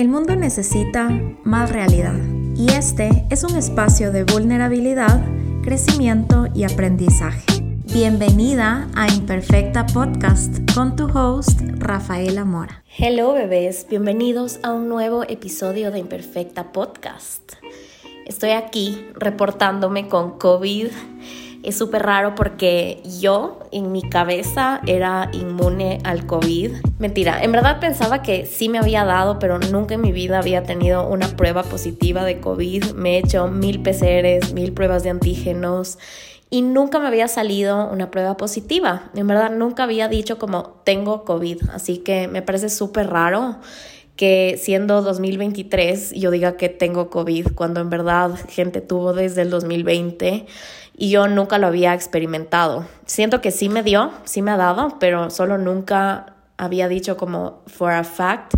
El mundo necesita más realidad y este es un espacio de vulnerabilidad, crecimiento y aprendizaje. Bienvenida a Imperfecta Podcast con tu host Rafaela Mora. Hello bebés, bienvenidos a un nuevo episodio de Imperfecta Podcast. Estoy aquí reportándome con COVID es súper raro porque yo en mi cabeza era inmune al COVID. Mentira, en verdad pensaba que sí me había dado, pero nunca en mi vida había tenido una prueba positiva de COVID. Me he hecho mil PCRs, mil pruebas de antígenos y nunca me había salido una prueba positiva. En verdad nunca había dicho como tengo COVID, así que me parece súper raro que siendo 2023 yo diga que tengo COVID cuando en verdad gente tuvo desde el 2020 y yo nunca lo había experimentado. Siento que sí me dio, sí me ha dado, pero solo nunca había dicho como for a fact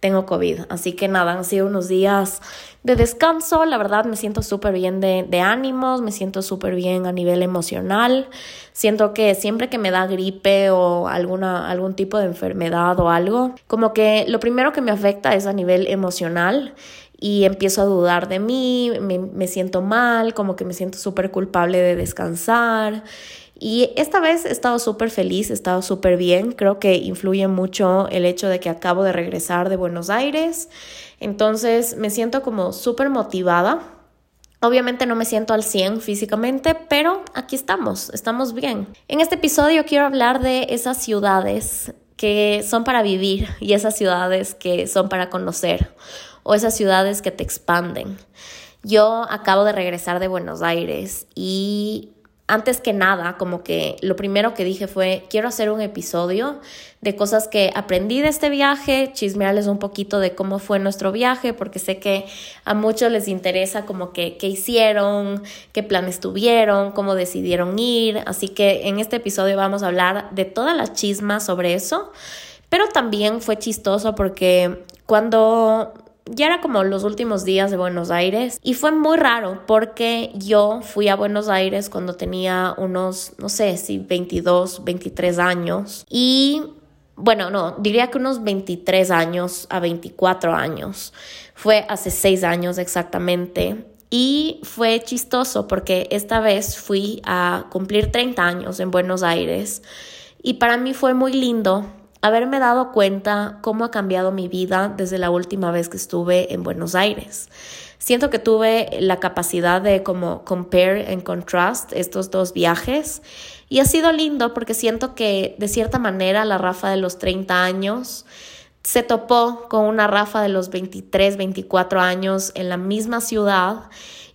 tengo COVID. Así que nada, han sido unos días de descanso. La verdad me siento súper bien de, de, ánimos, me siento súper bien a nivel emocional. Siento que siempre que me da gripe o alguna, algún tipo de enfermedad o algo, como que lo primero que me afecta es a nivel emocional y empiezo a dudar de mí, me, siento mal, como que me siento súper culpable de descansar. Y esta vez he estado súper feliz, he estado súper bien. Creo que influye mucho el hecho de que acabo de regresar de Buenos Aires. Entonces me siento como súper motivada. Obviamente no me siento al 100 físicamente, pero aquí estamos, estamos bien. En este episodio quiero hablar de esas ciudades que son para vivir y esas ciudades que son para conocer o esas ciudades que te expanden. Yo acabo de regresar de Buenos Aires y antes que nada, como que lo primero que dije fue, quiero hacer un episodio de cosas que aprendí de este viaje, chismearles un poquito de cómo fue nuestro viaje, porque sé que a muchos les interesa como que qué hicieron, qué planes tuvieron, cómo decidieron ir. Así que en este episodio vamos a hablar de todas las chismas sobre eso. Pero también fue chistoso porque cuando ya era como los últimos días de Buenos Aires y fue muy raro porque yo fui a Buenos Aires cuando tenía unos, no sé si 22, 23 años y bueno, no, diría que unos 23 años a 24 años. Fue hace 6 años exactamente. Y fue chistoso porque esta vez fui a cumplir 30 años en Buenos Aires y para mí fue muy lindo haberme dado cuenta cómo ha cambiado mi vida desde la última vez que estuve en Buenos Aires. Siento que tuve la capacidad de como compare and contrast estos dos viajes y ha sido lindo porque siento que de cierta manera la Rafa de los 30 años se topó con una Rafa de los 23, 24 años en la misma ciudad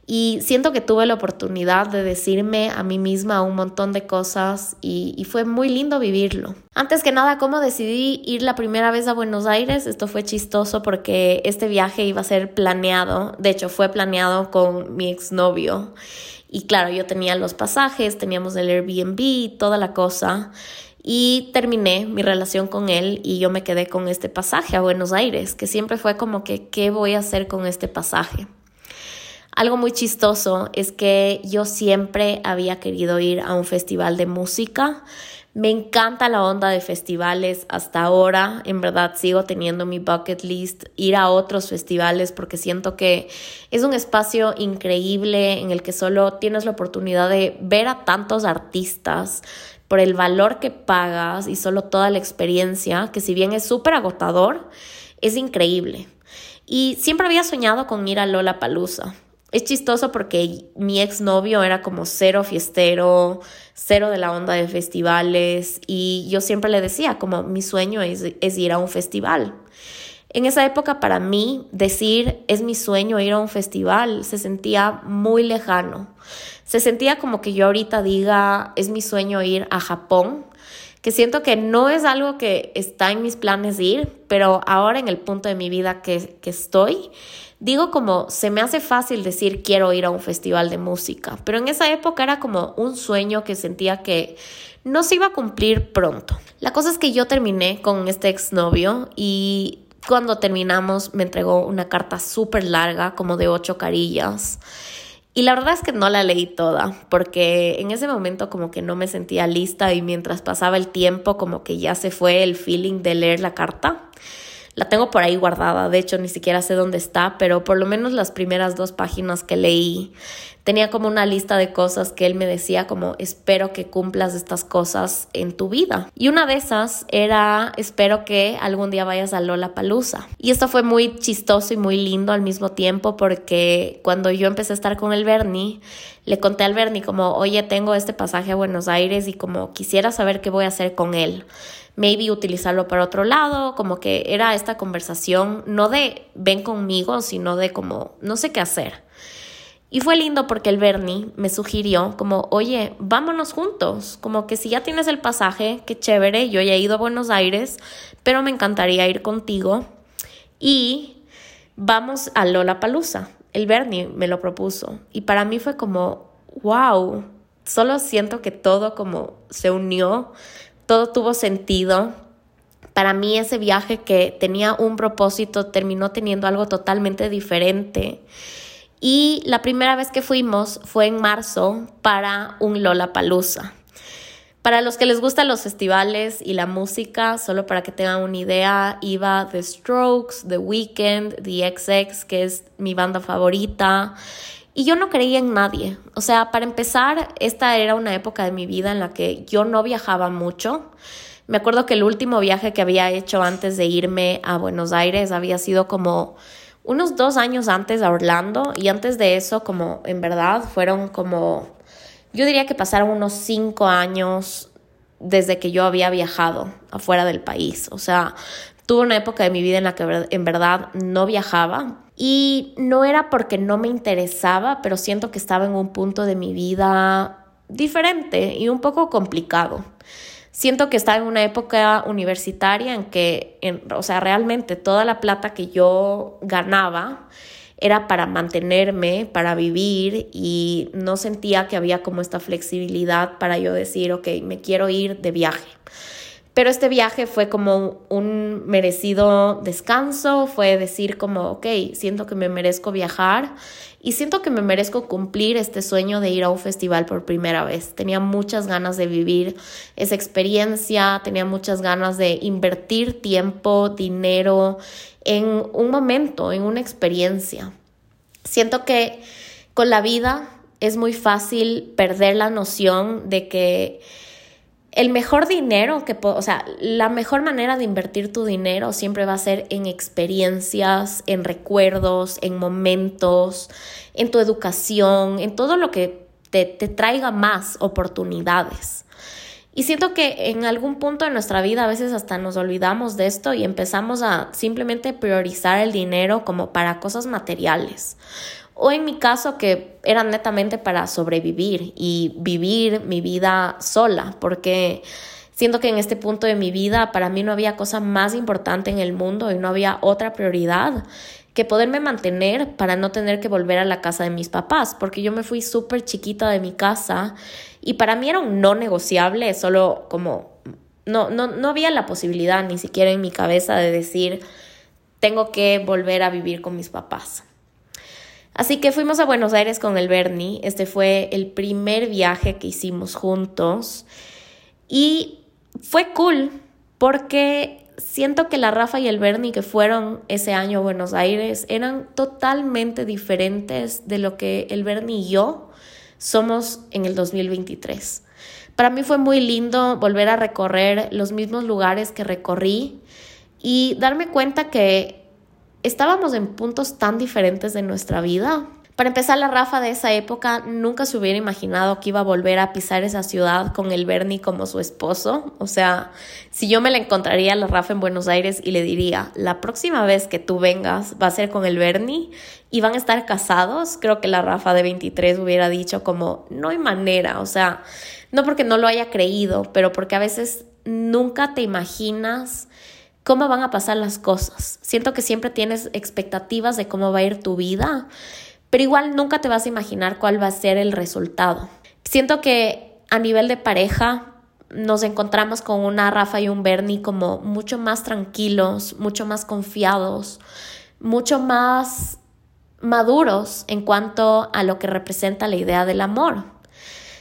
y siento que tuve la oportunidad de decirme a mí misma un montón de cosas y, fue muy lindo vivirlo. Antes que nada, ¿cómo decidí ir la primera vez a Buenos Aires? Esto fue chistoso porque este viaje iba a ser planeado, de hecho fue planeado con mi exnovio. Y claro, yo tenía los pasajes, teníamos el Airbnb, toda la cosa. Y terminé mi relación con él y yo me quedé con este pasaje a Buenos Aires, que siempre fue como que, ¿qué voy a hacer con este pasaje? Algo muy chistoso es que yo siempre había querido ir a un festival de música. Me encanta la onda de festivales hasta ahora. En verdad sigo teniendo mi bucket list, ir a otros festivales porque siento que es un espacio increíble en el que solo tienes la oportunidad de ver a tantos artistas por el valor que pagas y solo toda la experiencia, que si bien es súper agotador, es increíble. Y siempre había soñado con ir a Lola Palusa. Es chistoso porque mi exnovio era como cero fiestero, cero de la onda de festivales y yo siempre le decía como mi sueño es, es ir a un festival. En esa época para mí decir es mi sueño ir a un festival se sentía muy lejano. Se sentía como que yo ahorita diga es mi sueño ir a Japón, que siento que no es algo que está en mis planes ir, pero ahora en el punto de mi vida que, que estoy, Digo como, se me hace fácil decir quiero ir a un festival de música, pero en esa época era como un sueño que sentía que no se iba a cumplir pronto. La cosa es que yo terminé con este exnovio y cuando terminamos me entregó una carta súper larga, como de ocho carillas. Y la verdad es que no la leí toda, porque en ese momento como que no me sentía lista y mientras pasaba el tiempo como que ya se fue el feeling de leer la carta. La tengo por ahí guardada, de hecho ni siquiera sé dónde está, pero por lo menos las primeras dos páginas que leí tenía como una lista de cosas que él me decía como espero que cumplas estas cosas en tu vida. Y una de esas era espero que algún día vayas a Lola Palusa. Y esto fue muy chistoso y muy lindo al mismo tiempo porque cuando yo empecé a estar con el Bernie, le conté al Bernie como, oye, tengo este pasaje a Buenos Aires y como quisiera saber qué voy a hacer con él maybe utilizarlo para otro lado, como que era esta conversación no de ven conmigo, sino de como no sé qué hacer. Y fue lindo porque el Bernie me sugirió como, oye, vámonos juntos, como que si ya tienes el pasaje, qué chévere, yo ya he ido a Buenos Aires, pero me encantaría ir contigo y vamos a Lola Palusa. El Bernie me lo propuso y para mí fue como, wow, solo siento que todo como se unió todo tuvo sentido. Para mí ese viaje que tenía un propósito terminó teniendo algo totalmente diferente. Y la primera vez que fuimos fue en marzo para un Lollapalooza. Para los que les gustan los festivales y la música, solo para que tengan una idea, iba The Strokes, The Weeknd, The XX, que es mi banda favorita, y yo no creía en nadie. O sea, para empezar, esta era una época de mi vida en la que yo no viajaba mucho. Me acuerdo que el último viaje que había hecho antes de irme a Buenos Aires había sido como unos dos años antes a Orlando y antes de eso, como en verdad, fueron como, yo diría que pasaron unos cinco años desde que yo había viajado afuera del país. O sea, tuve una época de mi vida en la que en verdad no viajaba y no era porque no me interesaba, pero siento que estaba en un punto de mi vida diferente y un poco complicado. Siento que estaba en una época universitaria en que, o sea, realmente toda la plata que yo ganaba era para mantenerme, para vivir y no sentía que había como esta flexibilidad para yo decir, ok, me quiero ir de viaje. Pero este viaje fue como un merecido descanso, fue decir como, ok, siento que me merezco viajar y siento que me merezco cumplir este sueño de ir a un festival por primera vez. Tenía muchas ganas de vivir esa experiencia, tenía muchas ganas de invertir tiempo, dinero en un momento, en una experiencia. Siento que con la vida es muy fácil perder la noción de que el mejor dinero que, o sea, la mejor manera de invertir tu dinero siempre va a ser en experiencias, en recuerdos, en momentos, en tu educación, en todo lo que te, te traiga más oportunidades. Y siento que en algún punto de nuestra vida a veces hasta nos olvidamos de esto y empezamos a simplemente priorizar el dinero como para cosas materiales o en mi caso que eran netamente para sobrevivir y vivir mi vida sola, porque siento que en este punto de mi vida para mí no había cosa más importante en el mundo y no había otra prioridad que poderme mantener para no tener que volver a la casa de mis papás, porque yo me fui súper chiquita de mi casa y para mí era un no negociable, solo como no, no, no había la posibilidad ni siquiera en mi cabeza de decir tengo que volver a vivir con mis papás. Así que fuimos a Buenos Aires con el Bernie. Este fue el primer viaje que hicimos juntos. Y fue cool porque siento que la Rafa y el Bernie que fueron ese año a Buenos Aires eran totalmente diferentes de lo que el Bernie y yo somos en el 2023. Para mí fue muy lindo volver a recorrer los mismos lugares que recorrí y darme cuenta que estábamos en puntos tan diferentes de nuestra vida. Para empezar, la Rafa de esa época nunca se hubiera imaginado que iba a volver a pisar esa ciudad con el Bernie como su esposo. O sea, si yo me la encontraría a la Rafa en Buenos Aires y le diría, la próxima vez que tú vengas va a ser con el Bernie y van a estar casados, creo que la Rafa de 23 hubiera dicho como, no hay manera. O sea, no porque no lo haya creído, pero porque a veces nunca te imaginas cómo van a pasar las cosas. Siento que siempre tienes expectativas de cómo va a ir tu vida, pero igual nunca te vas a imaginar cuál va a ser el resultado. Siento que a nivel de pareja nos encontramos con una Rafa y un Bernie como mucho más tranquilos, mucho más confiados, mucho más maduros en cuanto a lo que representa la idea del amor.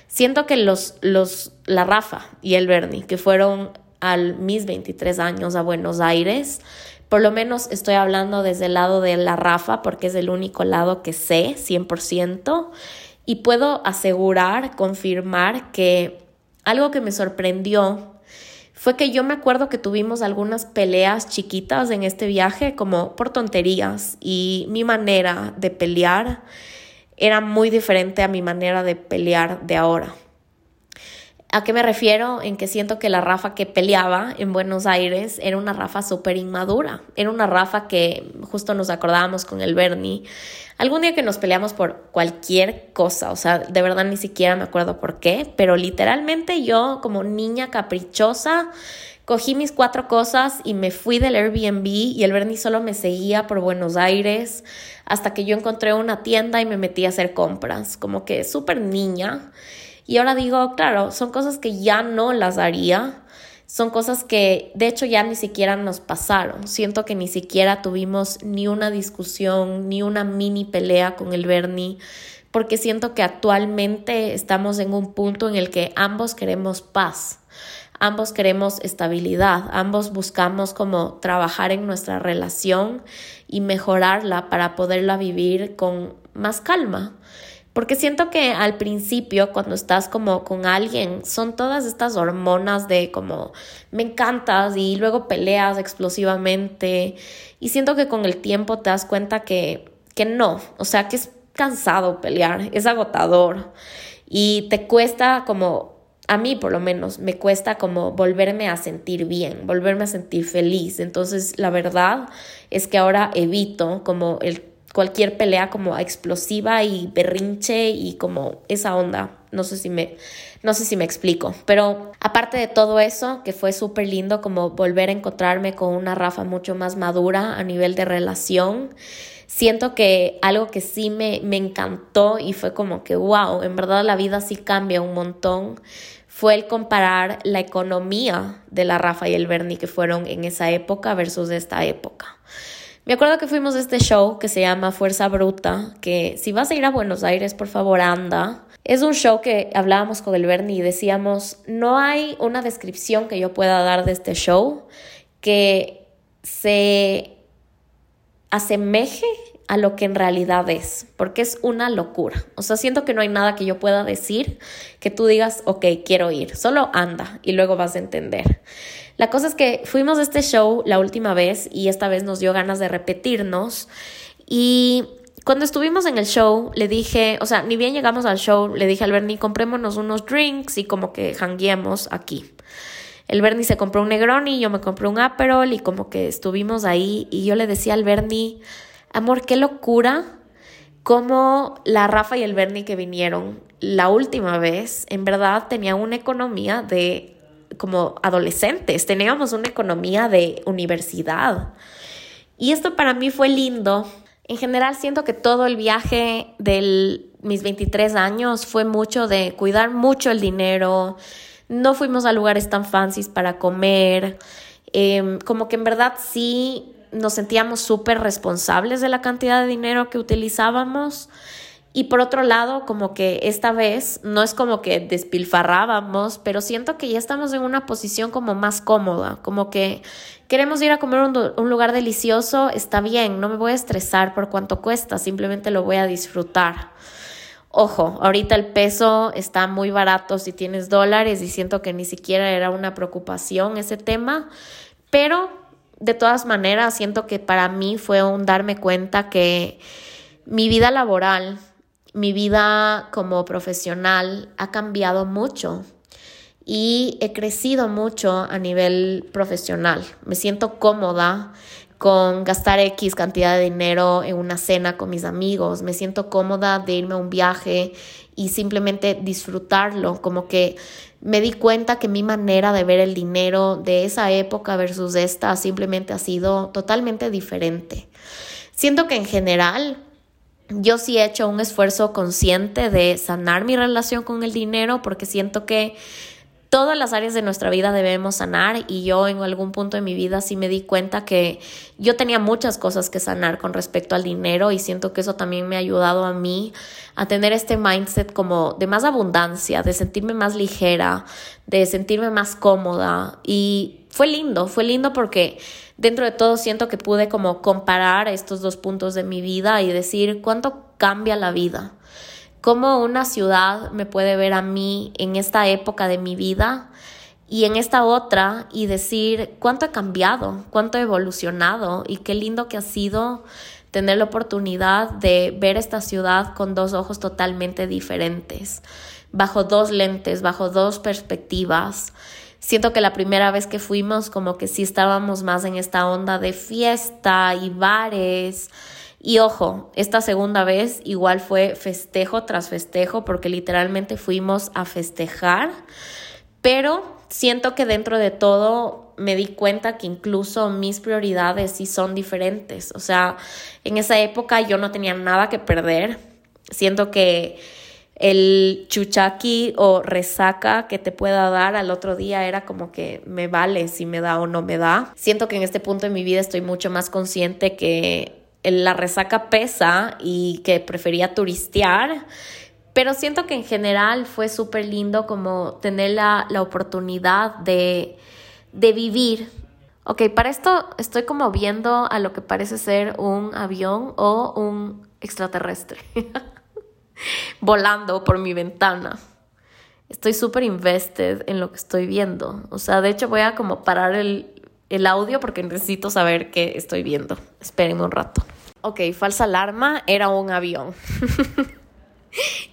Siento que los, los, la Rafa y el Bernie, que fueron a mis 23 años a Buenos Aires, Por lo menos estoy hablando desde el lado de la Rafa porque es el único lado que sé 100% y puedo asegurar, confirmar que algo que me sorprendió fue que yo me acuerdo que tuvimos algunas peleas chiquitas en este viaje como por tonterías y mi manera de pelear era muy diferente a mi manera de pelear de ahora. ¿A qué me refiero? En que siento que la Rafa que peleaba en Buenos Aires era una Rafa súper inmadura. Era una Rafa que justo nos acordábamos con el Bernie. Algún día que nos peleamos por cualquier cosa, o sea, de verdad ni siquiera me acuerdo por qué, pero literalmente yo como niña caprichosa cogí mis cuatro cosas y me fui del Airbnb y el Bernie solo me seguía por Buenos Aires hasta que yo encontré una tienda y me metí a hacer compras, como que súper niña. Y ahora digo, claro, son cosas que ya no las haría, son cosas que de hecho ya ni siquiera nos pasaron. Siento que ni siquiera tuvimos ni una discusión, ni una mini pelea con el Bernie, porque siento que actualmente estamos en un punto en el que ambos queremos paz. Ambos queremos estabilidad, ambos buscamos como trabajar en nuestra relación y mejorarla para poderla vivir con más calma. Porque siento que al principio, cuando estás como con alguien, son todas estas hormonas de como me encantas y luego peleas explosivamente. Y siento que con el tiempo te das cuenta que, que no, o sea, que es cansado pelear, es agotador y te cuesta como, a mí por lo menos, me cuesta como volverme a sentir bien, volverme a sentir feliz. Entonces, la verdad es que ahora evito como el cualquier pelea como explosiva y berrinche y como esa onda. No sé si me, no sé si me explico. Pero aparte de todo eso, que fue súper lindo como volver a encontrarme con una Rafa mucho más madura a nivel de relación. Siento que algo que sí me, me encantó y fue como que, wow, en verdad la vida sí cambia un montón fue el comparar la economía de la Rafa y el Bernie que fueron en esa época versus esta época. Me acuerdo que fuimos a este show que se llama Fuerza Bruta, que si vas a ir a Buenos Aires, por favor, anda. Es un show que hablábamos con el Bernie y decíamos, no hay una descripción que yo pueda dar de este show que se asemeje a lo que en realidad es, porque es una locura. O sea, siento que no hay nada que yo pueda decir que tú digas, ok, quiero ir, solo anda y luego vas a entender. La cosa es que fuimos a este show la última vez y esta vez nos dio ganas de repetirnos y cuando estuvimos en el show, le dije, o sea, ni bien llegamos al show, le dije al Bernie, comprémonos unos drinks y como que jangueemos aquí. El Bernie se compró un Negroni, yo me compré un Aperol y como que estuvimos ahí y yo le decía al Bernie, amor, qué locura como la Rafa y el Bernie que vinieron la última vez, en verdad tenían una economía de como adolescentes, teníamos una economía de universidad. Y esto para mí fue lindo. En general siento que todo el viaje de mis 23 años fue mucho de cuidar mucho el dinero. No fuimos a lugares tan fancies para comer. Em, como que en verdad sí nos sentíamos súper responsables de la cantidad de dinero que utilizábamos. Y por otro lado, como que esta vez no es como que despilfarrábamos, pero siento que ya estamos en una posición como más cómoda, como que queremos ir a comer un, lugar delicioso, está bien, no me voy a estresar por cuánto cuesta, simplemente lo voy a disfrutar. Ojo, ahorita el peso está muy barato si tienes dólares y siento que ni siquiera era una preocupación ese tema, pero de todas maneras siento que para mí fue un darme cuenta que mi vida laboral mi vida como profesional ha cambiado mucho y he crecido mucho a nivel profesional. Me siento cómoda con gastar X cantidad de dinero en una cena con mis amigos. Me siento cómoda de irme a un viaje y simplemente disfrutarlo. Como que me di cuenta que mi manera de ver el dinero de esa época versus esta simplemente ha sido totalmente diferente. Siento que en general yo sí he hecho un esfuerzo consciente de sanar mi relación con el dinero porque siento que todas las áreas de nuestra vida debemos sanar y yo en algún punto de mi vida sí me di cuenta que yo tenía muchas cosas que sanar con respecto al dinero y siento que eso también me ha ayudado a mí a tener este mindset como de más abundancia, de sentirme más ligera, de sentirme más cómoda y fue lindo, fue lindo porque dentro de todo siento que pude como comparar estos dos puntos de mi vida y decir cuánto cambia la vida. Cómo una ciudad me puede ver a mí en esta época de mi vida y en esta otra y decir cuánto he cambiado, cuánto he evolucionado y qué lindo que ha sido tener la oportunidad de ver esta ciudad con dos ojos totalmente diferentes, bajo dos lentes, bajo dos perspectivas. Siento que la primera vez que fuimos como que sí estábamos más en esta onda de fiesta y bares. Y ojo, esta segunda vez igual fue festejo tras festejo porque literalmente fuimos a festejar, pero siento que dentro de todo me di cuenta que incluso mis prioridades sí son diferentes. O sea, en esa época yo no tenía nada que perder. Siento que el chuchaki o resaca que te pueda dar al otro día era como que me vale si me da o no me da. Siento que en este punto de mi vida estoy mucho más consciente que la resaca pesa y que prefería turistear pero siento que en general fue súper lindo como tener la, oportunidad de, de vivir. Ok, para esto estoy como viendo a lo que parece ser un avión o un extraterrestre volando por mi ventana. Estoy súper invested en lo que estoy viendo. O sea, de hecho voy a como parar el, el audio porque necesito saber qué estoy viendo. Espérenme un rato. Ok, falsa alarma, era un avión.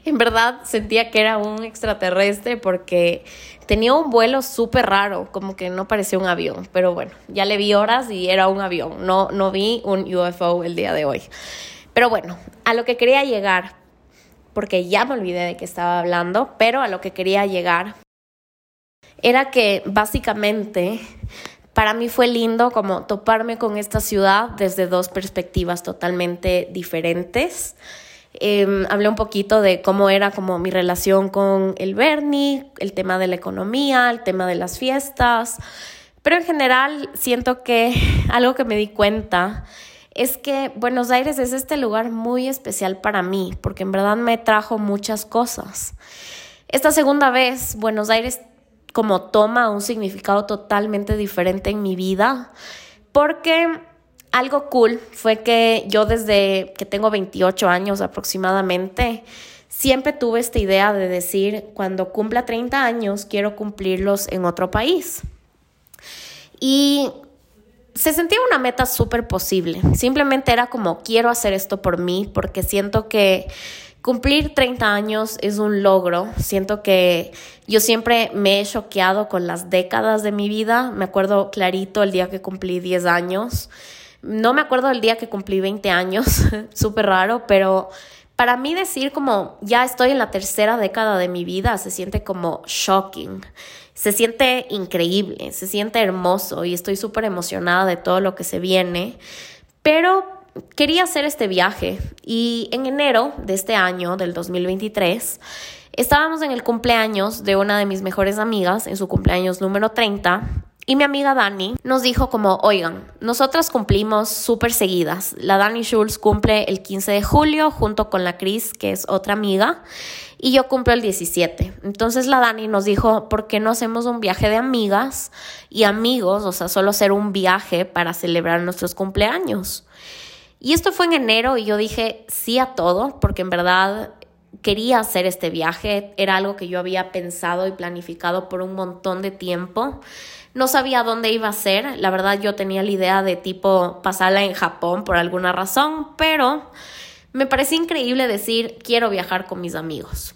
en verdad sentía que era un extraterrestre porque tenía un vuelo súper raro, como que no parecía un avión, pero bueno, ya le vi horas y era un avión, no, no vi un UFO el día de hoy. Pero bueno, a lo que quería llegar, porque ya me olvidé de qué estaba hablando, pero a lo que quería llegar era que básicamente para mí fue lindo como toparme con esta ciudad desde dos perspectivas totalmente diferentes. Em, hablé un poquito de cómo era como mi relación con el Bernie, el tema de la economía, el tema de las fiestas, pero en general siento que algo que me di cuenta es que Buenos Aires es este lugar muy especial para mí, porque en verdad me trajo muchas cosas. Esta segunda vez, Buenos Aires como toma un significado totalmente diferente en mi vida, porque algo cool fue que yo desde que tengo 28 años aproximadamente, siempre tuve esta idea de decir, cuando cumpla 30 años, quiero cumplirlos en otro país. Y se sentía una meta súper posible. Simplemente era como, quiero hacer esto por mí, porque siento que cumplir 30 años es un logro. Siento que yo siempre me he choqueado con las décadas de mi vida. Me acuerdo clarito el día que cumplí 10 años no me acuerdo del día que cumplí 20 años, súper raro, pero para mí decir como ya estoy en la tercera década de mi vida se siente como shocking, se siente increíble, se siente hermoso y estoy súper emocionada de todo lo que se viene, pero quería hacer este viaje y en enero de este año, del 2023, estábamos en el cumpleaños de una de mis mejores amigas, en su cumpleaños número 30, y mi amiga Dani nos dijo como, oigan, nosotras cumplimos súper seguidas. La Dani Schulz cumple el 15 de julio junto con la Cris, que es otra amiga, y yo cumplo el 17. Entonces la Dani nos dijo, ¿por qué no hacemos un viaje de amigas y amigos? O sea, solo hacer un viaje para celebrar nuestros cumpleaños. Y esto fue en enero y yo dije sí a todo, porque en verdad quería hacer este viaje, era algo que yo había pensado y planificado por un montón de tiempo. No sabía dónde iba a ser, la verdad yo tenía la idea de tipo pasarla en Japón por alguna razón, pero me parecía increíble decir quiero viajar con mis amigos.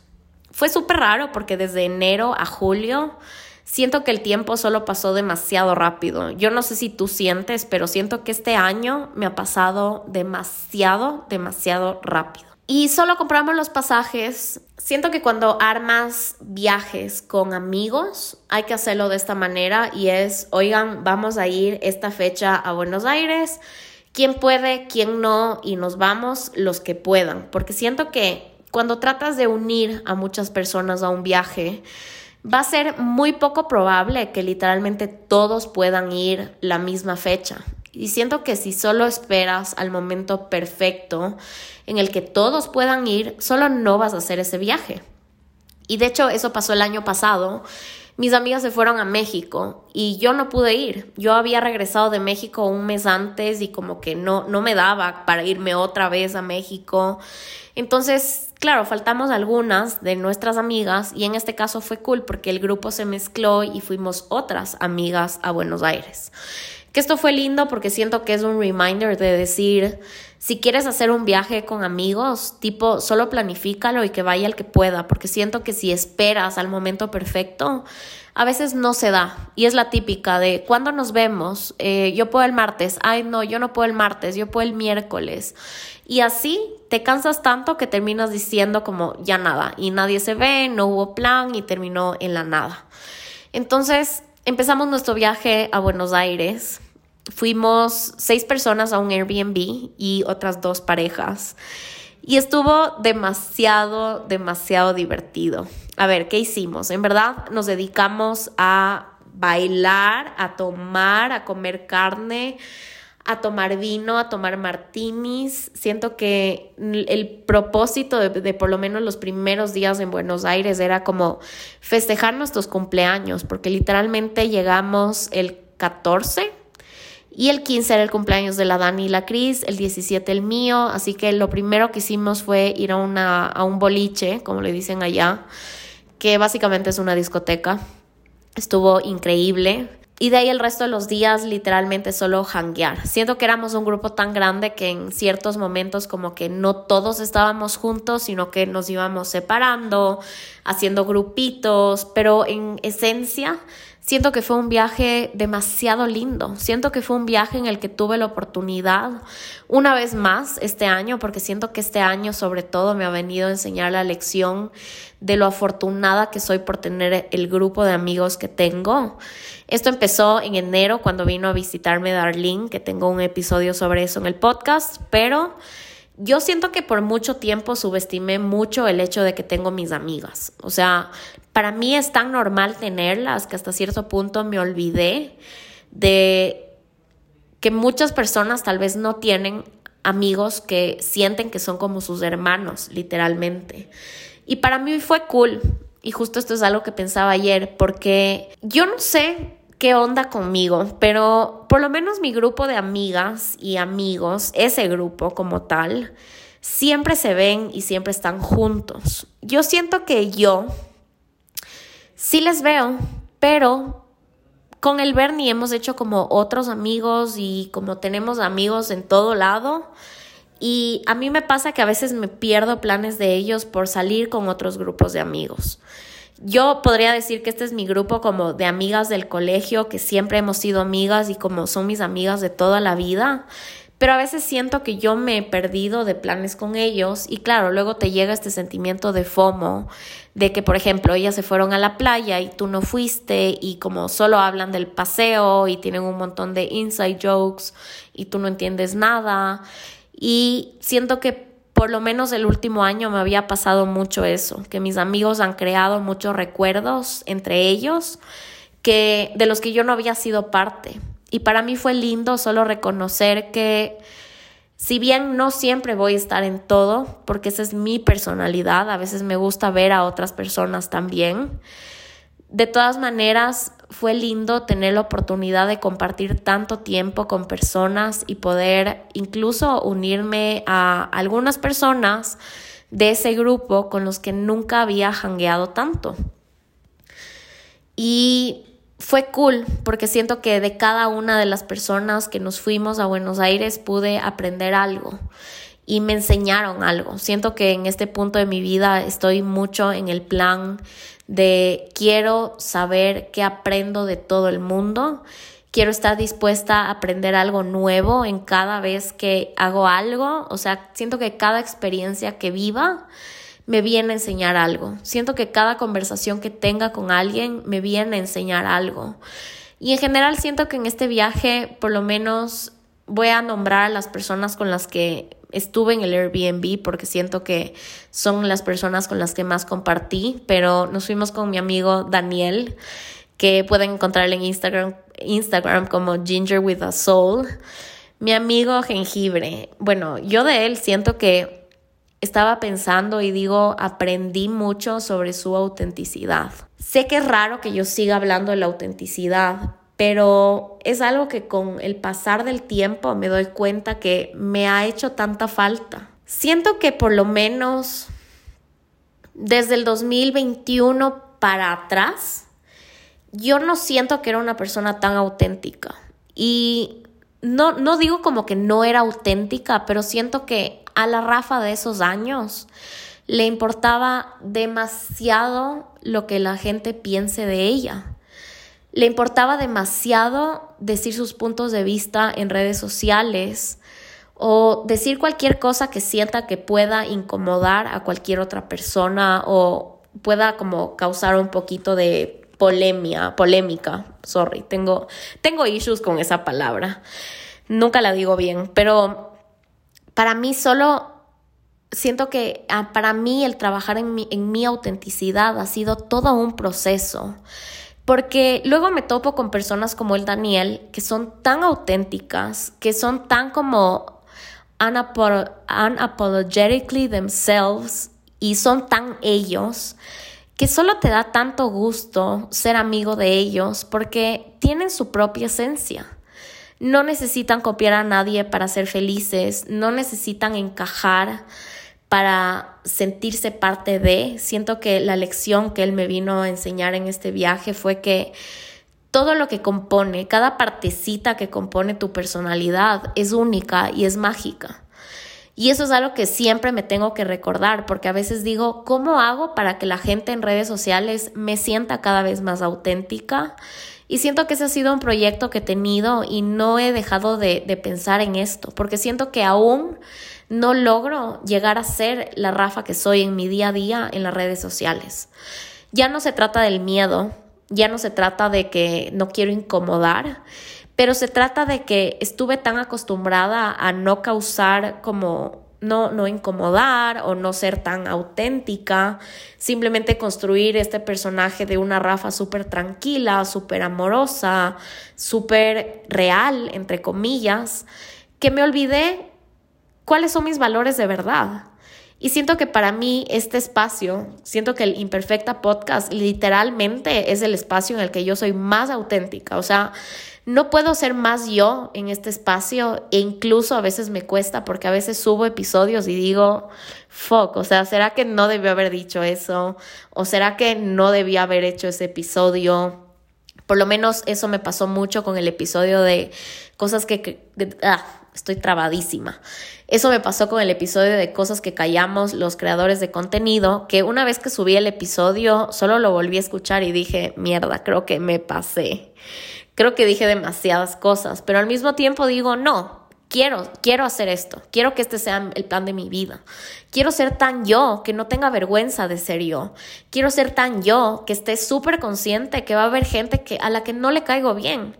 Fue súper raro porque desde enero a julio siento que el tiempo solo pasó demasiado rápido. Yo no sé si tú sientes, pero siento que este año me ha pasado demasiado, demasiado rápido. Y solo compramos los pasajes. Siento que cuando armas viajes con amigos, hay que hacerlo de esta manera y es, oigan, vamos a ir esta fecha a Buenos Aires. ¿Quién puede, quién no? Y nos vamos los que puedan. Porque siento que cuando tratas de unir a muchas personas a un viaje, va a ser muy poco probable que literalmente todos puedan ir la misma fecha. Y siento que si solo esperas al momento perfecto en el que todos puedan ir, solo no vas a hacer ese viaje. Y de hecho eso pasó el año pasado. mis amigas se fueron a México y yo no pude ir. Yo había regresado de México un mes antes y como que no, no me daba para irme otra vez a México. Entonces, claro, faltamos algunas de nuestras amigas y en este caso fue cool porque el grupo se mezcló y fuimos otras amigas a Buenos Aires. Que esto fue lindo porque siento que es un reminder de decir, si quieres hacer un viaje con amigos, tipo, solo planifícalo y que vaya el que pueda, porque siento que si esperas al momento perfecto, a veces no se da. Y es la típica de, ¿cuándo nos vemos? Eh, yo puedo el martes, ay no, yo no puedo el martes, yo puedo el miércoles. Y así te cansas tanto que terminas diciendo como ya nada, y nadie se ve, no hubo plan y terminó en la nada. Entonces, empezamos nuestro viaje a Buenos Aires Fuimos seis personas a un Airbnb y otras dos parejas. Y estuvo demasiado, demasiado divertido. A ver, ¿qué hicimos? En verdad nos dedicamos a bailar, a tomar, a comer carne, a tomar vino, a tomar martinis. Siento que el propósito de, de, por lo menos los primeros días en Buenos Aires era como festejar nuestros cumpleaños, porque literalmente llegamos el 14 y el 15 era el cumpleaños de la Dani y la Cris, el 17 el mío, así que lo primero que hicimos fue ir a, una, a un boliche, como le dicen allá, que básicamente es una discoteca. Estuvo increíble. Y de ahí el resto de los días literalmente solo hanguear. Siento que éramos un grupo tan grande que en ciertos momentos como que no todos estábamos juntos, sino que nos íbamos separando, haciendo grupitos, pero en esencia Siento que fue un viaje demasiado lindo. Siento que fue un viaje en el que tuve la oportunidad una vez más este año, porque siento que este año sobre todo me ha venido a enseñar la lección de lo afortunada que soy por tener el grupo de amigos que tengo. Esto empezó en enero cuando vino a visitarme Darlene, que tengo un episodio sobre eso en el podcast, pero yo siento que por mucho tiempo subestimé mucho el hecho de que tengo mis amigas. O sea, para mí es tan normal tenerlas que hasta cierto punto me olvidé de que muchas personas tal vez no tienen amigos que sienten que son como sus hermanos, literalmente. Y para mí fue cool. Y justo esto es algo que pensaba ayer, porque yo no sé qué onda conmigo, pero por lo menos mi grupo de amigas y amigos, ese grupo como tal, siempre se ven y siempre están juntos. Yo siento que yo sí les veo, pero con el Bernie hemos hecho como otros amigos y como tenemos amigos en todo lado. Y a mí me pasa que a veces me pierdo planes de ellos por salir con otros grupos de amigos. Yo podría decir que este es mi grupo como de amigas del colegio, que siempre hemos sido amigas y como son mis amigas de toda la vida, pero a veces siento que yo me he perdido de planes con ellos y claro, luego te llega este sentimiento de FOMO, de que por ejemplo ellas se fueron a la playa y tú no fuiste y como solo hablan del paseo y tienen un montón de inside jokes y tú no entiendes nada. Y siento que por lo menos el último año me había pasado mucho eso, que mis amigos han creado muchos recuerdos entre ellos que de los que yo no había sido parte. Y para mí fue lindo solo reconocer que si bien no siempre voy a estar en todo, porque esa es mi personalidad, a veces me gusta ver a otras personas también, de todas maneras, fue lindo tener la oportunidad de compartir tanto tiempo con personas y poder incluso unirme a algunas personas de ese grupo con los que nunca había jangueado tanto. Y fue cool porque siento que de cada una de las personas que nos fuimos a Buenos Aires pude aprender algo y me enseñaron algo. Siento que en este punto de mi vida estoy mucho en el plan de quiero saber qué aprendo de todo el mundo, quiero estar dispuesta a aprender algo nuevo en cada vez que hago algo, o sea, siento que cada experiencia que viva me viene a enseñar algo, siento que cada conversación que tenga con alguien me viene a enseñar algo. Y en general siento que en este viaje por lo menos voy a nombrar a las personas con las que estuve en el Airbnb porque siento que son las personas con las que más compartí, pero nos fuimos con mi amigo Daniel, que pueden encontrarle en Instagram, Instagram como Ginger with a Soul. Mi amigo Jengibre, bueno, yo de él siento que estaba pensando y digo, aprendí mucho sobre su autenticidad. Sé que es raro que yo siga hablando de la autenticidad, pero es algo que con el pasar del tiempo me doy cuenta que me ha hecho tanta falta. Siento que por lo menos desde el 2021 para atrás, yo no siento que era una persona tan auténtica. Y no, no digo como que no era auténtica, pero siento que a la Rafa de esos años le importaba demasiado lo que la gente piense de ella. Le importaba demasiado decir sus puntos de vista en redes sociales o decir cualquier cosa que sienta que pueda incomodar a cualquier otra persona o pueda como causar un poquito de polemia, polémica. Sorry, tengo, tengo issues con esa palabra. Nunca la digo bien, pero para mí solo siento que ah, para mí el trabajar en mi, en mi autenticidad ha sido todo un proceso. Porque luego me topo con personas como el Daniel, que son tan auténticas, que son tan como unapologetically themselves y son tan ellos, que solo te da tanto gusto ser amigo de ellos porque tienen su propia esencia. No necesitan copiar a nadie para ser felices, no necesitan encajar para sentirse parte de. Siento que la lección que él me vino a enseñar en este viaje fue que todo lo que compone, cada partecita que compone tu personalidad es única y es mágica. Y eso es algo que siempre me tengo que recordar, porque a veces digo, ¿cómo hago para que la gente en redes sociales me sienta cada vez más auténtica? Y siento que ese ha sido un proyecto que he tenido y no he dejado de, de pensar en esto, porque siento que aún no logro llegar a ser la Rafa que soy en mi día a día en las redes sociales. Ya no se trata del miedo, ya no se trata de que no quiero incomodar, pero se trata de que estuve tan acostumbrada a no causar como no, no incomodar o no ser tan auténtica, simplemente construir este personaje de una Rafa súper tranquila, súper amorosa, súper real, entre comillas, que me olvidé cuáles son mis valores de verdad. Y siento que para mí este espacio, siento que el Imperfecta Podcast literalmente es el espacio en el que yo soy más auténtica. O sea, no puedo ser más yo en este espacio e incluso a veces me cuesta porque a veces subo episodios y digo, fuck, o sea, ¿será que no debió haber dicho eso? ¿O será que no debía haber hecho ese episodio? Por lo menos eso me pasó mucho con el episodio de cosas que... ah, estoy trabadísima. Eso me pasó con el episodio de cosas que callamos los creadores de contenido, que una vez que subí el episodio solo lo volví a escuchar y dije, mierda, creo que me pasé. Creo que dije demasiadas cosas, pero al mismo tiempo digo, no, quiero, quiero hacer esto, quiero que este sea el plan de mi vida. Quiero ser tan yo que no tenga vergüenza de ser yo. Quiero ser tan yo que esté súper consciente que va a haber gente que, a la que no le caigo bien.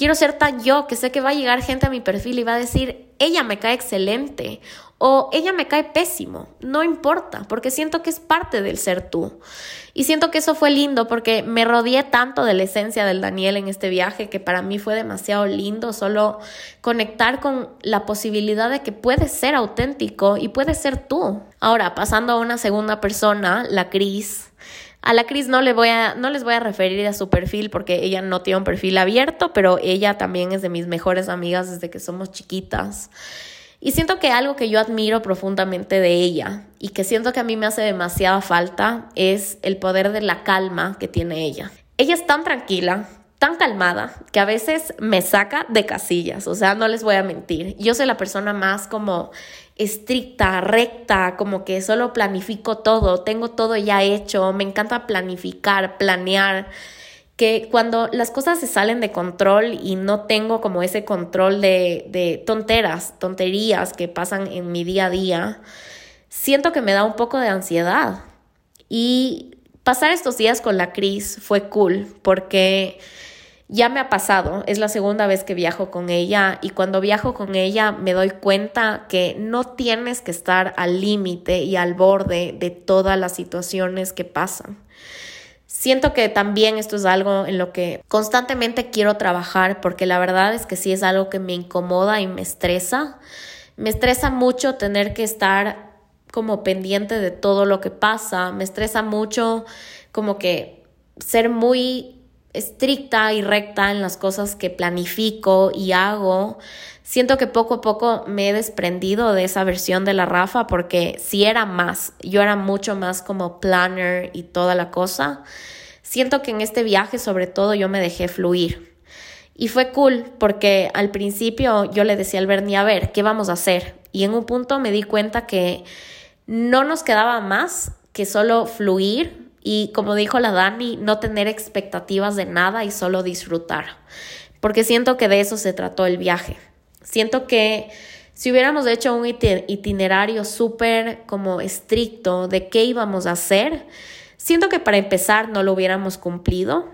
Quiero ser tan yo que sé que va a llegar gente a mi perfil y va a decir, ella me cae excelente o ella me cae pésimo, no importa, porque siento que es parte del ser tú. Y siento que eso fue lindo porque me rodeé tanto de la esencia del Daniel en este viaje que para mí fue demasiado lindo solo conectar con la posibilidad de que puedes ser auténtico y puedes ser tú. Ahora, pasando a una segunda persona, la Cris. A la Cris no, le voy a, no les voy a referir a su perfil porque ella no tiene un perfil abierto, pero ella también es de mis mejores amigas desde que somos chiquitas. Y siento que algo que yo admiro profundamente de ella y que siento que a mí me hace demasiada falta es el poder de la calma que tiene ella. Ella es tan tranquila, tan calmada, que a veces me saca de casillas, o sea, no les voy a mentir. Yo soy la persona más como estricta, recta, como que solo planifico todo, tengo todo ya hecho, me encanta planificar, planear que cuando las cosas se salen de control y no tengo como ese control de, de tonteras, tonterías que pasan en mi día a día, siento que me da un poco de ansiedad. Y pasar estos días con la Cris fue cool porque ya me ha pasado, es la segunda vez que viajo con ella y cuando viajo con ella me doy cuenta que no tienes que estar al límite y al borde de todas las situaciones que pasan. Siento que también esto es algo en lo que constantemente quiero trabajar porque la verdad es que sí es algo que me incomoda y me estresa. Me estresa mucho tener que estar como pendiente de todo lo que pasa, me estresa mucho como que ser muy estricta y recta en las cosas que planifico y hago. Siento que poco a poco me he desprendido de esa versión de la Rafa porque si era más, yo era mucho más como planner y toda la cosa. Siento que en este viaje sobre todo yo me dejé fluir. Y fue cool porque al principio yo le decía al Bernie, a ver, ¿qué vamos a hacer? Y en un punto me di cuenta que no nos quedaba más que solo fluir y como dijo la Dani, no tener expectativas de nada y solo disfrutar. Porque siento que de eso se trató el viaje. Siento que si hubiéramos hecho un itinerario súper como estricto de qué íbamos a hacer, siento que para empezar no lo hubiéramos cumplido.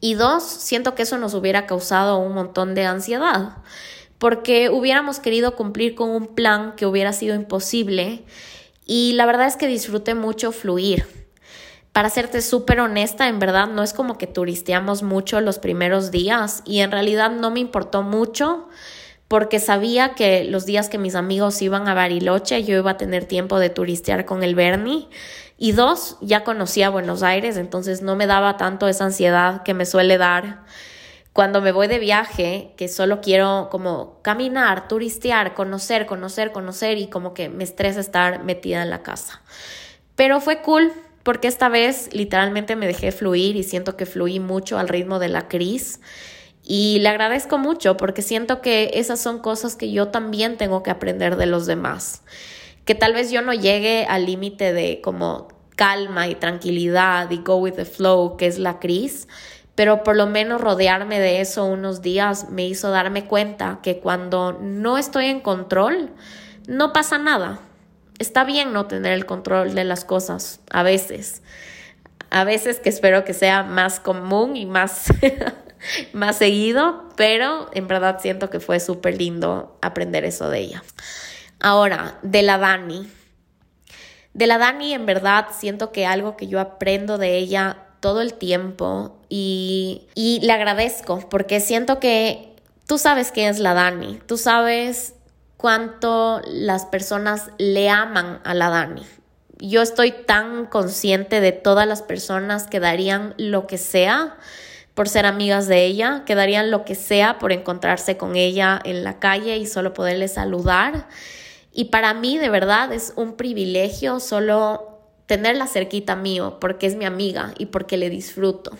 Y dos, siento que eso nos hubiera causado un montón de ansiedad, porque hubiéramos querido cumplir con un plan que hubiera sido imposible. Y la verdad es que disfruté mucho fluir para serte súper honesta, en verdad no es como que turisteamos mucho los primeros días y en realidad no me importó mucho porque sabía que los días que mis amigos iban a Bariloche yo iba a tener tiempo de turistear con el Bernie y dos, ya conocía Buenos Aires, entonces no me daba tanto esa ansiedad que me suele dar cuando me voy de viaje, que solo quiero como caminar, turistear, conocer, conocer, conocer y como que me estresa estar metida en la casa. Pero fue cool, porque esta vez literalmente me dejé fluir y siento que fluí mucho al ritmo de la Cris. Y le agradezco mucho porque siento que esas son cosas que yo también tengo que aprender de los demás. Que tal vez yo no llegue al límite de como calma y tranquilidad y go with the flow, que es la Cris, pero por lo menos rodearme de eso unos días me hizo darme cuenta que cuando no estoy en control, no pasa nada está bien no tener el control de las cosas a veces. A veces que espero que sea más común y más, más seguido, pero en verdad siento que fue súper lindo aprender eso de ella. Ahora, de la Dani. De la Dani, en verdad, siento que algo que yo aprendo de ella todo el tiempo y, y le agradezco porque siento que tú sabes quién es la Dani, tú sabes cuánto las personas le aman a la Dani. Yo estoy tan consciente de todas las personas que darían lo que sea por ser amigas de ella, que darían lo que sea por encontrarse con ella en la calle y solo poderle saludar. Y para mí de verdad es un privilegio solo tenerla cerquita mío porque es mi amiga y porque le disfruto.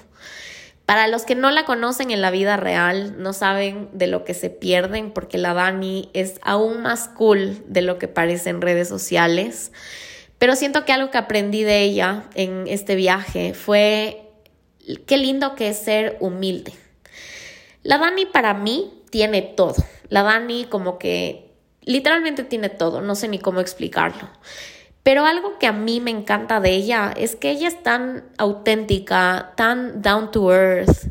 Para los que no la conocen en la vida real, no saben de lo que se pierden porque la Dani es aún más cool de lo que parece en redes sociales. Pero siento que algo que aprendí de ella en este viaje fue qué lindo que es ser humilde. La Dani para mí tiene todo. La Dani como que literalmente tiene todo, no sé ni cómo explicarlo. Pero algo que a mí me encanta de ella es que ella es tan auténtica, tan down to earth,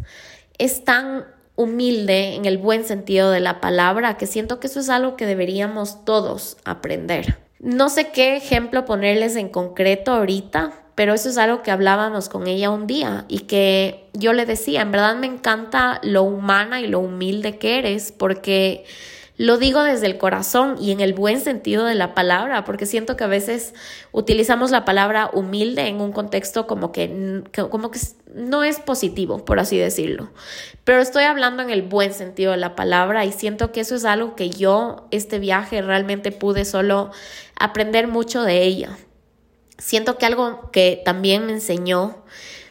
es tan humilde en el buen sentido de la palabra que siento que eso es algo que deberíamos todos aprender. No sé qué ejemplo ponerles en concreto ahorita, pero eso es algo que hablábamos con ella un día y que yo le decía, en verdad me encanta lo humana y lo humilde que eres porque lo digo desde el corazón y en el buen sentido de la palabra, porque siento que a veces utilizamos la palabra humilde en un contexto como que, como que no es positivo, por así decirlo. Pero estoy hablando en el buen sentido de la palabra y siento que eso es algo que yo, este viaje, realmente pude solo aprender mucho de ella. Siento que algo que también me enseñó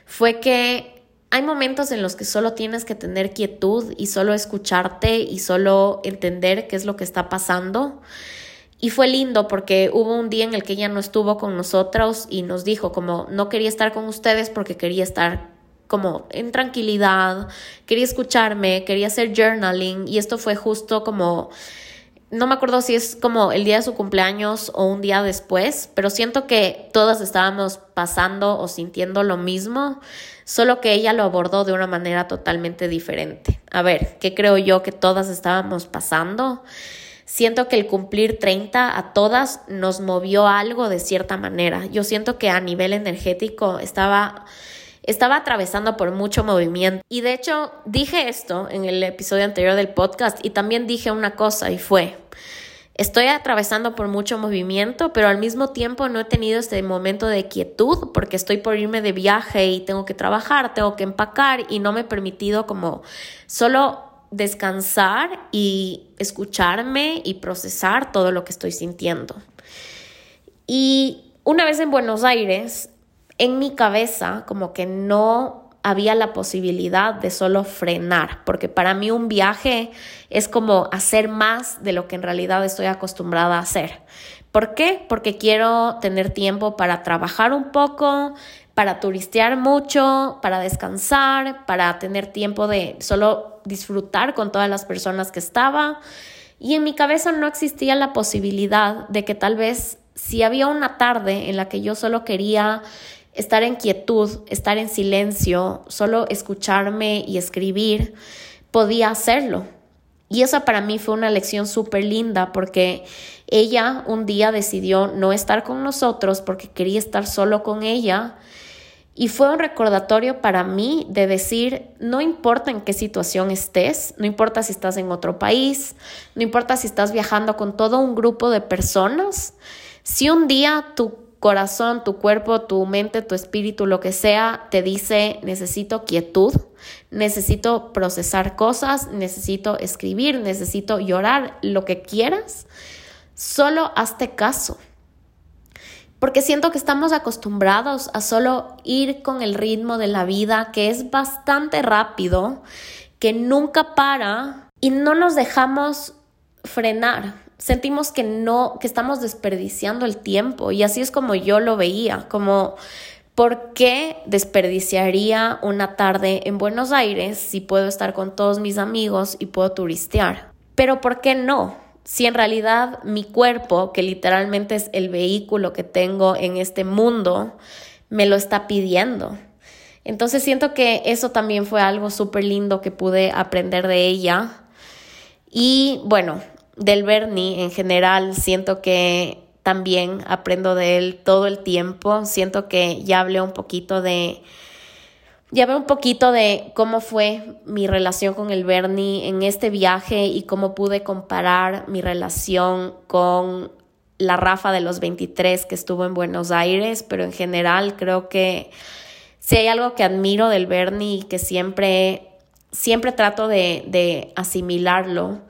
fue que hay momentos en los que solo tienes que tener quietud y solo escucharte y solo entender qué es lo que está pasando. Y fue lindo porque hubo un día en el que ella no estuvo con nosotros y nos dijo como no quería estar con ustedes porque quería estar como en tranquilidad, quería escucharme, quería hacer journaling y esto fue justo como no me acuerdo si es como el día de su cumpleaños o un día después, pero siento que todas estábamos pasando o sintiendo lo mismo, solo que ella lo abordó de una manera totalmente diferente. A ver, ¿qué creo yo que todas estábamos pasando? Siento que el cumplir 30 a todas nos movió algo de cierta manera. Yo siento que a nivel energético estaba estaba atravesando por mucho movimiento. Y de hecho dije esto en el episodio anterior del podcast y también dije una cosa y fue, Estoy atravesando por mucho movimiento, pero al mismo tiempo no he tenido este momento de quietud porque estoy por irme de viaje y tengo que trabajar, tengo que empacar y no me he permitido como solo descansar y escucharme y procesar todo lo que estoy sintiendo. Y una vez en Buenos Aires, en mi cabeza como que no había la posibilidad de solo frenar, porque para mí un viaje es como hacer más de lo que en realidad estoy acostumbrada a hacer. ¿Por qué? Porque quiero tener tiempo para trabajar un poco, para turistear mucho, para descansar, para tener tiempo de solo disfrutar con todas las personas que estaba. Y en mi cabeza no existía la posibilidad de que tal vez si había una tarde en la que yo solo quería estar en quietud, estar en silencio, solo escucharme y escribir, podía hacerlo. Y esa para mí fue una lección súper linda porque ella un día decidió no estar con nosotros porque quería estar solo con ella. Y fue un recordatorio para mí de decir, no importa en qué situación estés, no importa si estás en otro país, no importa si estás viajando con todo un grupo de personas, si un día tu corazón, tu cuerpo, tu mente, tu espíritu, lo que sea, te dice necesito quietud, necesito procesar cosas, necesito escribir, necesito llorar, lo que quieras, solo hazte caso. Porque siento que estamos acostumbrados a solo ir con el ritmo de la vida, que es bastante rápido, que nunca para y no nos dejamos frenar sentimos que no, que estamos desperdiciando el tiempo y así es como yo lo veía, como ¿por qué desperdiciaría una tarde en Buenos Aires si puedo estar con todos mis amigos y puedo turistear? Pero ¿por qué no? Si en realidad mi cuerpo, que literalmente es el vehículo que tengo en este mundo, me lo está pidiendo. Entonces siento que eso también fue algo súper lindo que pude aprender de ella. Y bueno, del Bernie en general, siento que también aprendo de él todo el tiempo. Siento que ya hablé un poquito de. Ya un poquito de cómo fue mi relación con el Bernie en este viaje y cómo pude comparar mi relación con la Rafa de los 23 que estuvo en Buenos Aires, pero en general creo que si hay algo que admiro del Bernie y que siempre, siempre trato de asimilarlo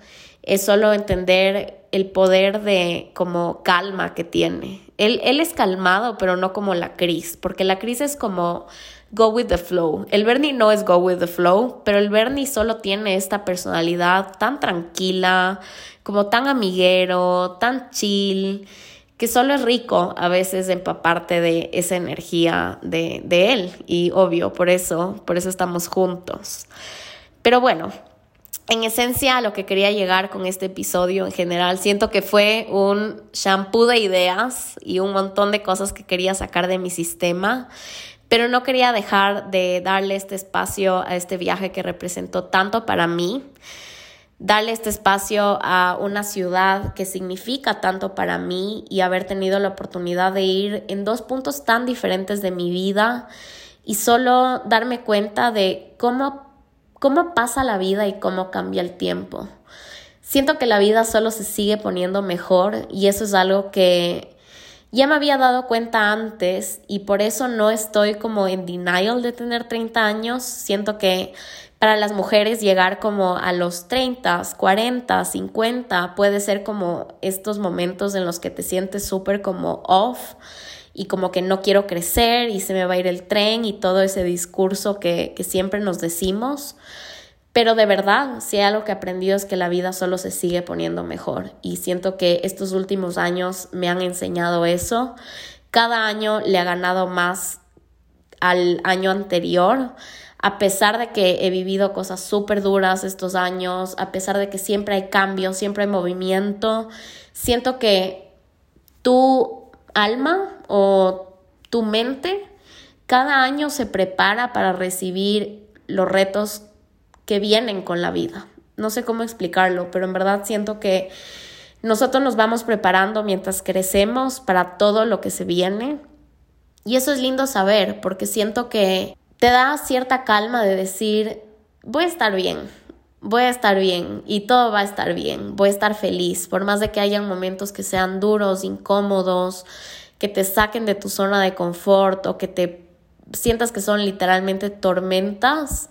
es solo entender el poder de como calma que tiene. Él, él es calmado, pero no como la Cris, porque la Cris es como go with the flow. El Bernie no es go with the flow, pero el Bernie solo tiene esta personalidad tan tranquila, como tan amiguero, tan chill, que solo es rico a veces empaparte de esa energía de, de él. Y obvio, por eso, por eso estamos juntos. Pero bueno, en esencia lo que quería llegar con este episodio en general, siento que fue un shampoo de ideas y un montón de cosas que quería sacar de mi sistema, pero no quería dejar de darle este espacio a este viaje que representó tanto para mí, darle este espacio a una ciudad que significa tanto para mí y haber tenido la oportunidad de ir en dos puntos tan diferentes de mi vida y solo darme cuenta de cómo cómo pasa la vida y cómo cambia el tiempo. Siento que la vida solo se sigue poniendo mejor y eso es algo que ya me había dado cuenta antes y por eso no estoy como en denial de tener 30 años. Siento que para las mujeres llegar como a los 30, 40, 50 puede ser como estos momentos en los que te sientes súper como off y como que no quiero crecer y se me va a ir el tren y todo ese discurso que, siempre nos decimos. Pero de verdad, si hay algo que he aprendido es que la vida solo se sigue poniendo mejor y siento que estos últimos años me han enseñado eso. Cada año le ha ganado más al año anterior, a pesar de que he vivido cosas súper duras estos años, a pesar de que siempre hay cambio, siempre hay movimiento, siento que tú alma o tu mente cada año se prepara para recibir los retos que vienen con la vida. No sé cómo explicarlo, pero en verdad siento que nosotros nos vamos preparando mientras crecemos para todo lo que se viene. Y eso es lindo saber, porque siento que te da cierta calma de decir, voy a estar bien, voy a estar bien y todo va a estar bien, voy a estar feliz, por más de que hayan momentos que sean duros, incómodos, que te saquen de tu zona de confort o que te sientas que son literalmente tormentas,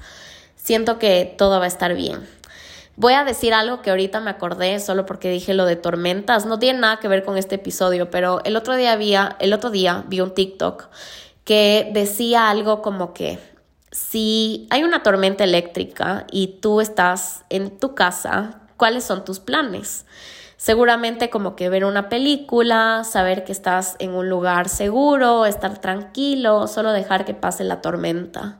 siento que todo va a estar bien. Voy a decir algo que ahorita me acordé solo porque dije lo de tormentas. No tiene nada que ver con este episodio, pero el otro día había, el otro día vi un TikTok que decía algo como que si hay una tormenta eléctrica y tú estás en tu casa, ¿cuáles son tus planes? Seguramente como que ver una película, saber que estás en un lugar seguro, estar tranquilo, solo dejar que pase la tormenta.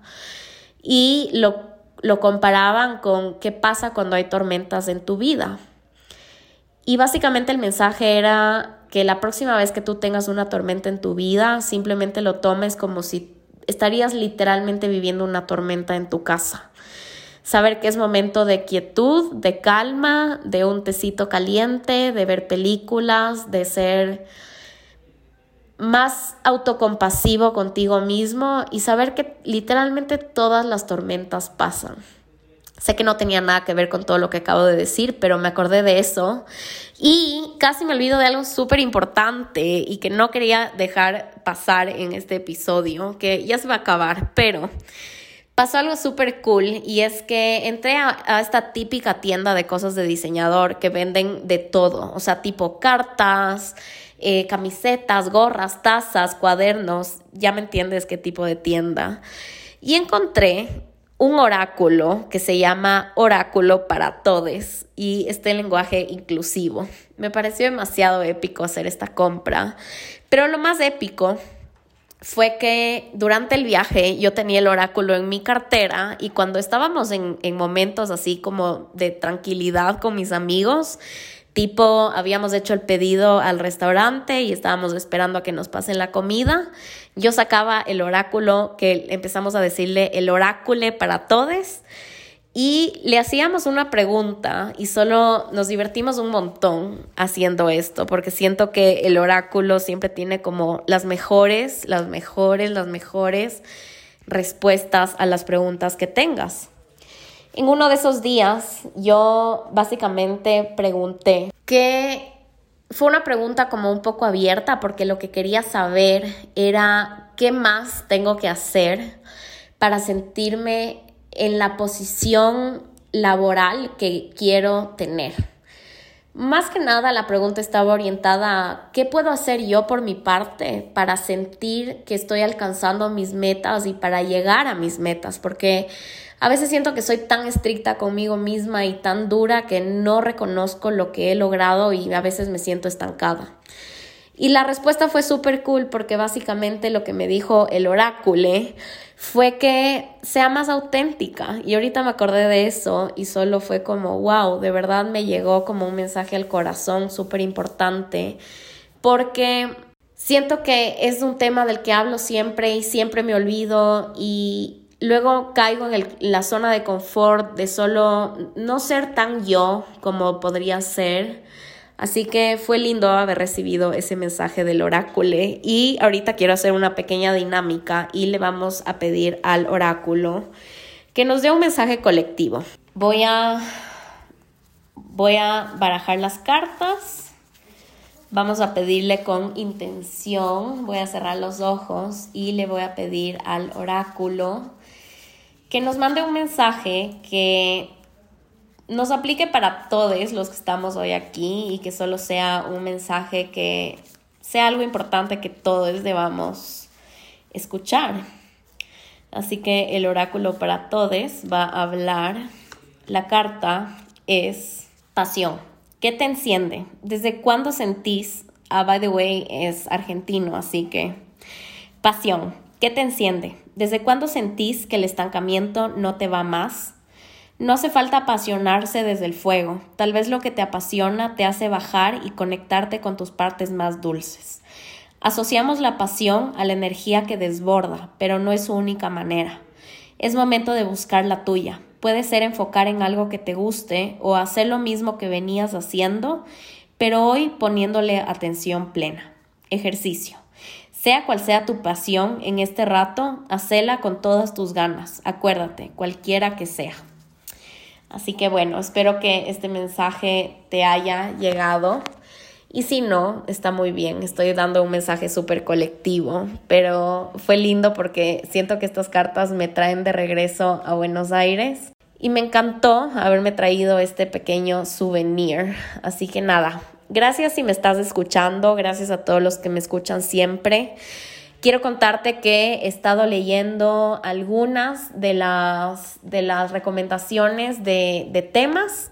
Y lo lo comparaban con qué pasa cuando hay tormentas en tu vida. Y básicamente el mensaje era que la próxima vez que tú tengas una tormenta en tu vida, simplemente lo tomes como si estarías literalmente viviendo una tormenta en tu casa. Saber que es momento de quietud, de calma, de un tecito caliente, de ver películas, de ser más autocompasivo contigo mismo y saber que literalmente todas las tormentas pasan. Sé que no tenía nada que ver con todo lo que acabo de decir, pero me acordé de eso y casi me olvido de algo súper importante y que no quería dejar pasar en este episodio, que ya se va a acabar, pero pasó algo súper cool y es que entré a, esta típica tienda de cosas de diseñador que venden de todo, o sea, tipo cartas, eh, camisetas, gorras, tazas, cuadernos, ya me entiendes qué tipo de tienda. Y encontré un oráculo que se llama Oráculo para Todes y este lenguaje inclusivo. Me pareció demasiado épico hacer esta compra, pero lo más épico fue que durante el viaje yo tenía el oráculo en mi cartera y cuando estábamos en, en momentos así como de tranquilidad con mis amigos, Tipo, habíamos hecho el pedido al restaurante y estábamos esperando a que nos pasen la comida. Yo sacaba el oráculo, que empezamos a decirle el oráculo para todos. Y le hacíamos una pregunta y solo nos divertimos un montón haciendo esto, porque siento que el oráculo siempre tiene como las mejores, las mejores, las mejores respuestas a las preguntas que tengas. En uno de esos días yo básicamente pregunté que fue una pregunta como un poco abierta porque lo que quería saber era qué más tengo que hacer para sentirme en la posición laboral que quiero tener. Más que nada la pregunta estaba orientada a qué puedo hacer yo por mi parte para sentir que estoy alcanzando mis metas y para llegar a mis metas, porque a veces siento que soy tan estricta conmigo misma y tan dura que no reconozco lo que he logrado y a veces me siento estancada. Y la respuesta fue súper cool porque básicamente lo que me dijo el oráculo fue que sea más auténtica. Y ahorita me acordé de eso y solo fue como, wow, de verdad me llegó como un mensaje al corazón súper importante porque siento que es un tema del que hablo siempre y siempre me olvido y, Luego caigo en, la zona de confort de solo no ser tan yo como podría ser. Así que fue lindo haber recibido ese mensaje del oráculo y ahorita quiero hacer una pequeña dinámica y le vamos a pedir al oráculo que nos dé un mensaje colectivo. Voy a voy a barajar las cartas. Vamos a pedirle con intención. Voy a cerrar los ojos y le voy a pedir al oráculo que nos mande un mensaje que nos aplique para todos los que estamos hoy aquí y que solo sea un mensaje que sea algo importante que todos debamos escuchar. Así que el oráculo para todos va a hablar. La carta es pasión. ¿Qué te enciende? ¿Desde cuándo sentís? Ah, by the way, es argentino, así que pasión. ¿Qué te enciende? ¿Desde cuándo sentís que el estancamiento no te va más? No hace falta apasionarse desde el fuego. Tal vez lo que te apasiona te hace bajar y conectarte con tus partes más dulces. Asociamos la pasión a la energía que desborda, pero no es su única manera. Es momento de buscar la tuya. Puede ser enfocar en algo que te guste o hacer lo mismo que venías haciendo, pero hoy poniéndole atención plena. Ejercicio. Sea cual sea tu pasión en este rato, hacela con todas tus ganas. Acuérdate, cualquiera que sea. Así que bueno, espero que este mensaje te haya llegado. Y si no, está muy bien. Estoy dando un mensaje súper colectivo, pero fue lindo porque siento que estas cartas me traen de regreso a Buenos Aires. Y me encantó haberme traído este pequeño souvenir. Así que nada, gracias si me estás escuchando, gracias a todos los que me escuchan siempre. Quiero contarte que he estado leyendo algunas de las, de las recomendaciones de, de temas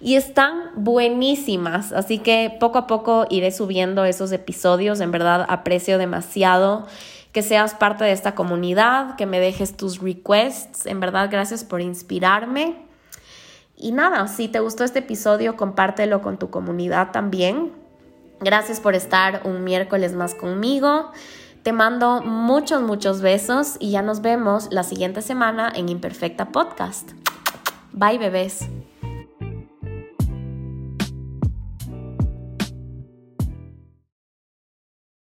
y están buenísimas, así que poco a poco iré subiendo esos episodios, en verdad aprecio demasiado que seas parte de esta comunidad, que me dejes tus requests, en verdad gracias por inspirarme. Y nada, si te gustó este episodio, compártelo con tu comunidad también. Gracias por estar un miércoles más conmigo. Te mando muchos, muchos besos y ya nos vemos la siguiente semana en Imperfecta Podcast. Bye bebés.